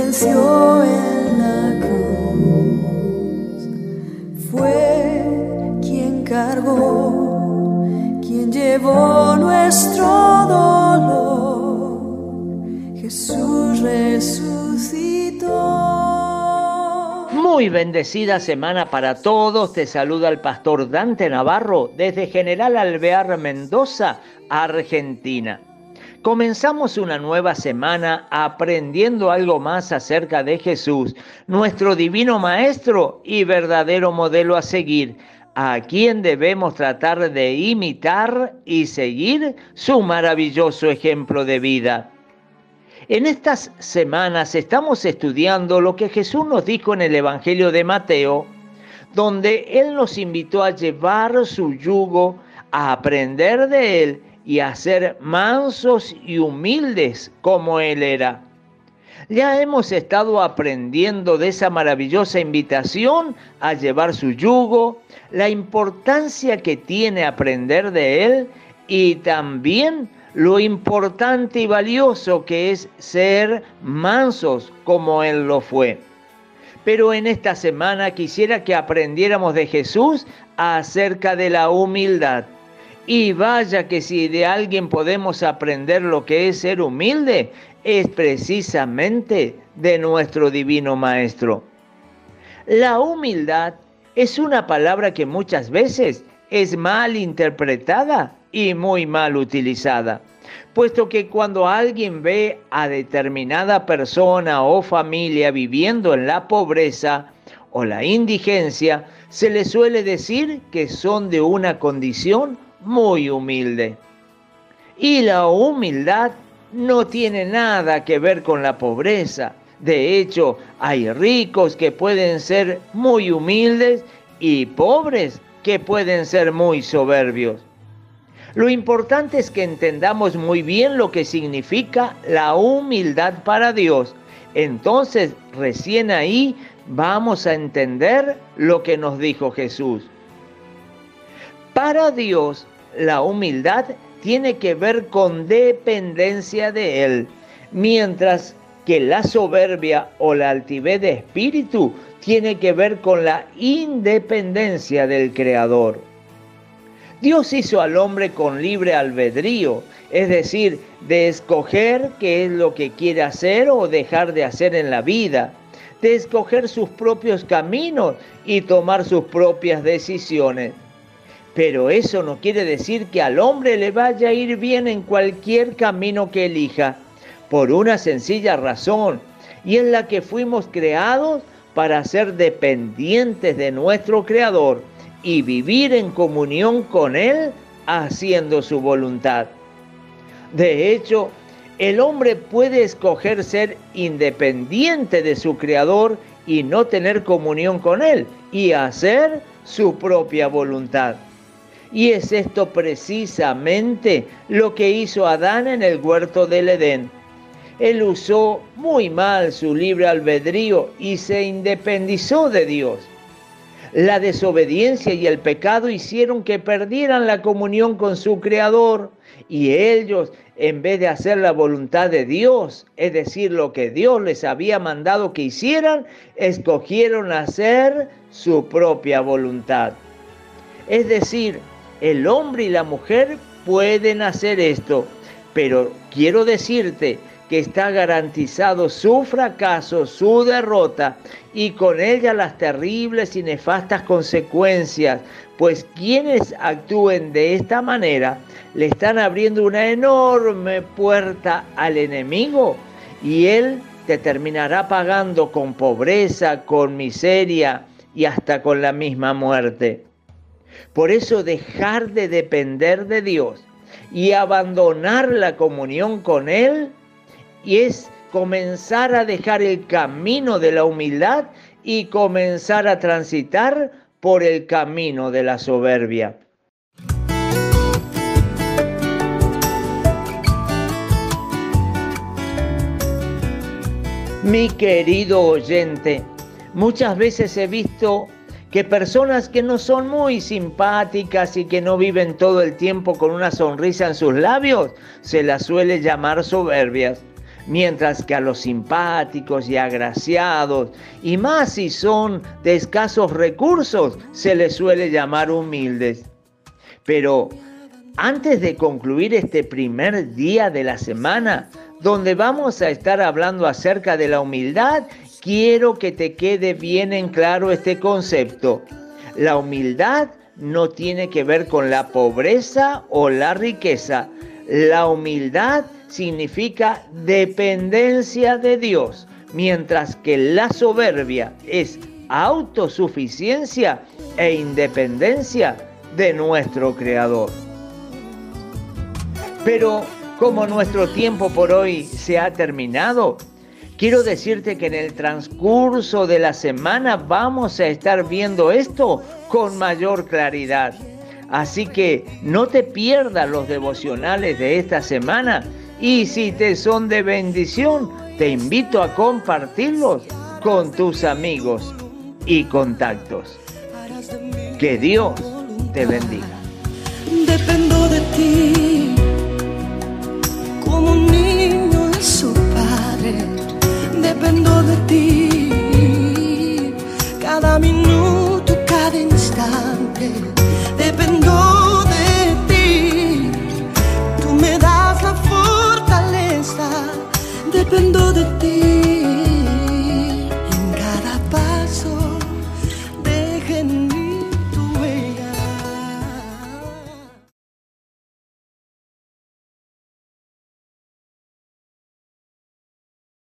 venció en la cruz. Fue quien cargó, quien llevó nuestro dolor. Jesús resucitó. Muy bendecida semana para todos. Te saluda el pastor Dante Navarro desde General Alvear Mendoza, Argentina. Comenzamos una nueva semana aprendiendo algo más acerca de Jesús, nuestro divino Maestro y verdadero modelo a seguir, a quien debemos tratar de imitar y seguir su maravilloso ejemplo de vida. En estas semanas estamos estudiando lo que Jesús nos dijo en el Evangelio de Mateo, donde Él nos invitó a llevar su yugo, a aprender de Él y a ser mansos y humildes como Él era. Ya hemos estado aprendiendo de esa maravillosa invitación a llevar su yugo, la importancia que tiene aprender de Él y también lo importante y valioso que es ser mansos como Él lo fue. Pero en esta semana quisiera que aprendiéramos de Jesús acerca de la humildad. Y vaya que si de alguien podemos aprender lo que es ser humilde, es precisamente de nuestro divino Maestro. La humildad es una palabra que muchas veces es mal interpretada y muy mal utilizada, puesto que cuando alguien ve a determinada persona o familia viviendo en la pobreza o la indigencia, se le suele decir que son de una condición muy humilde. Y la humildad no tiene nada que ver con la pobreza. De hecho, hay ricos que pueden ser muy humildes y pobres que pueden ser muy soberbios. Lo importante es que entendamos muy bien lo que significa la humildad para Dios. Entonces, recién ahí vamos a entender lo que nos dijo Jesús. Para Dios, la humildad tiene que ver con dependencia de Él, mientras que la soberbia o la altivez de espíritu tiene que ver con la independencia del Creador. Dios hizo al hombre con libre albedrío, es decir, de escoger qué es lo que quiere hacer o dejar de hacer en la vida, de escoger sus propios caminos y tomar sus propias decisiones. Pero eso no quiere decir que al hombre le vaya a ir bien en cualquier camino que elija, por una sencilla razón, y en la que fuimos creados para ser dependientes de nuestro Creador y vivir en comunión con Él haciendo su voluntad. De hecho, el hombre puede escoger ser independiente de su Creador y no tener comunión con Él y hacer su propia voluntad. Y es esto precisamente lo que hizo Adán en el huerto del Edén. Él usó muy mal su libre albedrío y se independizó de Dios. La desobediencia y el pecado hicieron que perdieran la comunión con su Creador y ellos, en vez de hacer la voluntad de Dios, es decir, lo que Dios les había mandado que hicieran, escogieron hacer su propia voluntad. Es decir, el hombre y la mujer pueden hacer esto, pero quiero decirte que está garantizado su fracaso, su derrota y con ella las terribles y nefastas consecuencias, pues quienes actúen de esta manera le están abriendo una enorme puerta al enemigo y él te terminará pagando con pobreza, con miseria y hasta con la misma muerte. Por eso dejar de depender de Dios y abandonar la comunión con Él y es comenzar a dejar el camino de la humildad y comenzar a transitar por el camino de la soberbia. Mi querido oyente, muchas veces he visto que personas que no son muy simpáticas y que no viven todo el tiempo con una sonrisa en sus labios, se las suele llamar soberbias. mientras que a los simpáticos y agraciados, y más si son de escasos recursos, se les suele llamar humildes. Pero antes de concluir este primer día de la semana, donde vamos a estar hablando acerca de la humildad, quiero que te quede bien en claro este concepto. La humildad no tiene que ver con la pobreza o la riqueza. La humildad significa dependencia de Dios, mientras que la soberbia es autosuficiencia e independencia de nuestro Creador. Pero como nuestro tiempo por hoy se ha terminado, quiero decirte que en el transcurso de la semana vamos a estar viendo esto con mayor claridad. Así que no te pierdas los devocionales de esta semana y si te son de bendición, te invito a compartirlos con tus amigos y contactos. Que Dios te bendiga. Dependo de ti with.